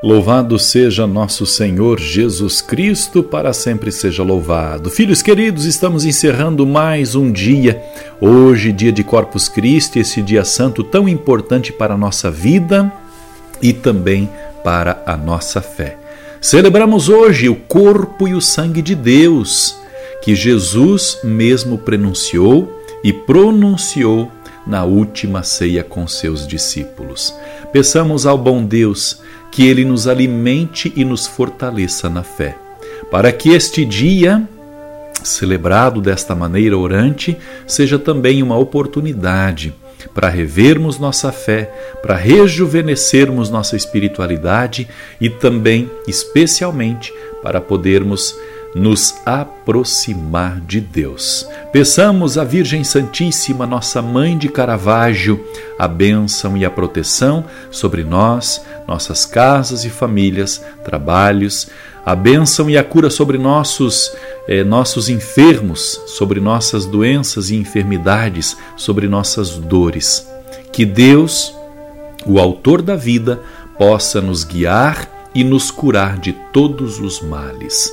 Louvado seja nosso Senhor Jesus Cristo, para sempre seja louvado. Filhos queridos, estamos encerrando mais um dia, hoje, dia de Corpus Christi, esse dia santo tão importante para a nossa vida e também para a nossa fé. Celebramos hoje o corpo e o sangue de Deus, que Jesus mesmo prenunciou e pronunciou na última ceia com seus discípulos. Peçamos ao bom Deus que Ele nos alimente e nos fortaleça na fé, para que este dia, celebrado desta maneira orante, seja também uma oportunidade para revermos nossa fé, para rejuvenescermos nossa espiritualidade e também, especialmente, para podermos nos aproximar de Deus. Peçamos à Virgem Santíssima, nossa Mãe de Caravaggio, a bênção e a proteção sobre nós, nossas casas e famílias, trabalhos, a bênção e a cura sobre nossos, eh, nossos enfermos, sobre nossas doenças e enfermidades, sobre nossas dores. Que Deus, o Autor da vida, possa nos guiar e nos curar de todos os males.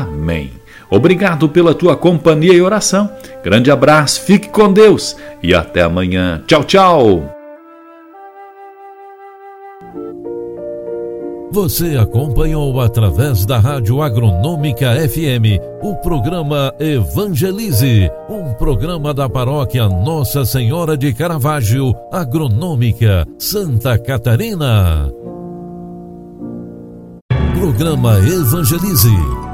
Amém. Obrigado pela tua companhia e oração. Grande abraço, fique com Deus e até amanhã. Tchau, tchau. Você acompanhou através da Rádio Agronômica FM o programa Evangelize, um programa da paróquia Nossa Senhora de Caravaggio, Agronômica, Santa Catarina. Programa Evangelize